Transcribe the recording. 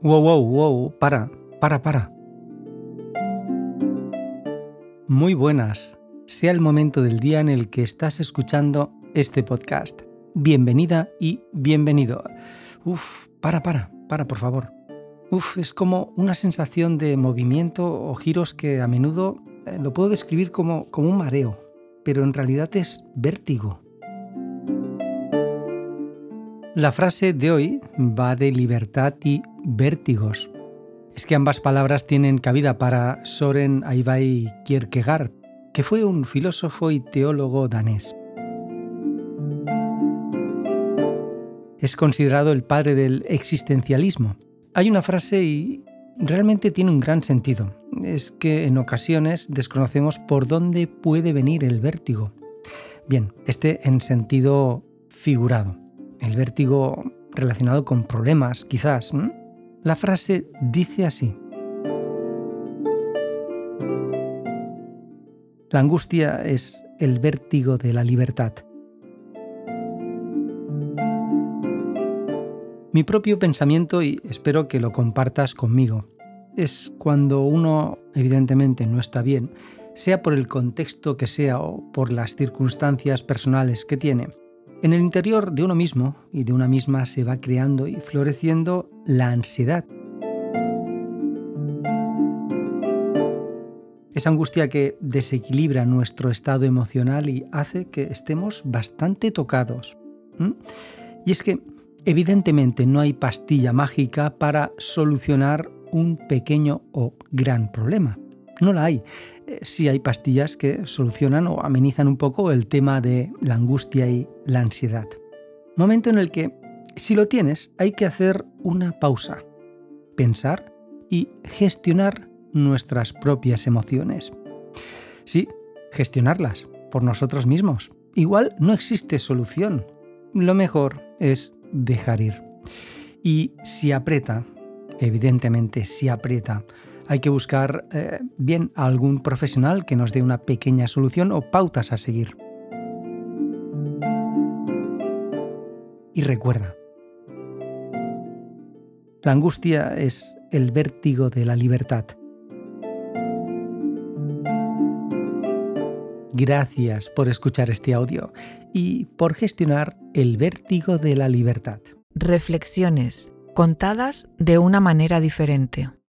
Wow, wow, wow, para, para, para. Muy buenas, sea el momento del día en el que estás escuchando este podcast. Bienvenida y bienvenido. Uf, para, para, para, por favor. Uf, es como una sensación de movimiento o giros que a menudo eh, lo puedo describir como, como un mareo, pero en realidad es vértigo. La frase de hoy va de libertad y vértigos. Es que ambas palabras tienen cabida para Soren Aibai Kierkegaard, que fue un filósofo y teólogo danés. Es considerado el padre del existencialismo. Hay una frase y realmente tiene un gran sentido. Es que en ocasiones desconocemos por dónde puede venir el vértigo. Bien, este en sentido figurado el vértigo relacionado con problemas, quizás. La frase dice así. La angustia es el vértigo de la libertad. Mi propio pensamiento, y espero que lo compartas conmigo, es cuando uno evidentemente no está bien, sea por el contexto que sea o por las circunstancias personales que tiene, en el interior de uno mismo y de una misma se va creando y floreciendo la ansiedad. Esa angustia que desequilibra nuestro estado emocional y hace que estemos bastante tocados. Y es que evidentemente no hay pastilla mágica para solucionar un pequeño o gran problema. No la hay. Eh, sí hay pastillas que solucionan o amenizan un poco el tema de la angustia y la ansiedad. Momento en el que, si lo tienes, hay que hacer una pausa, pensar y gestionar nuestras propias emociones. Sí, gestionarlas por nosotros mismos. Igual no existe solución. Lo mejor es dejar ir. Y si aprieta, evidentemente si aprieta, hay que buscar eh, bien a algún profesional que nos dé una pequeña solución o pautas a seguir. Y recuerda, la angustia es el vértigo de la libertad. Gracias por escuchar este audio y por gestionar el vértigo de la libertad. Reflexiones contadas de una manera diferente.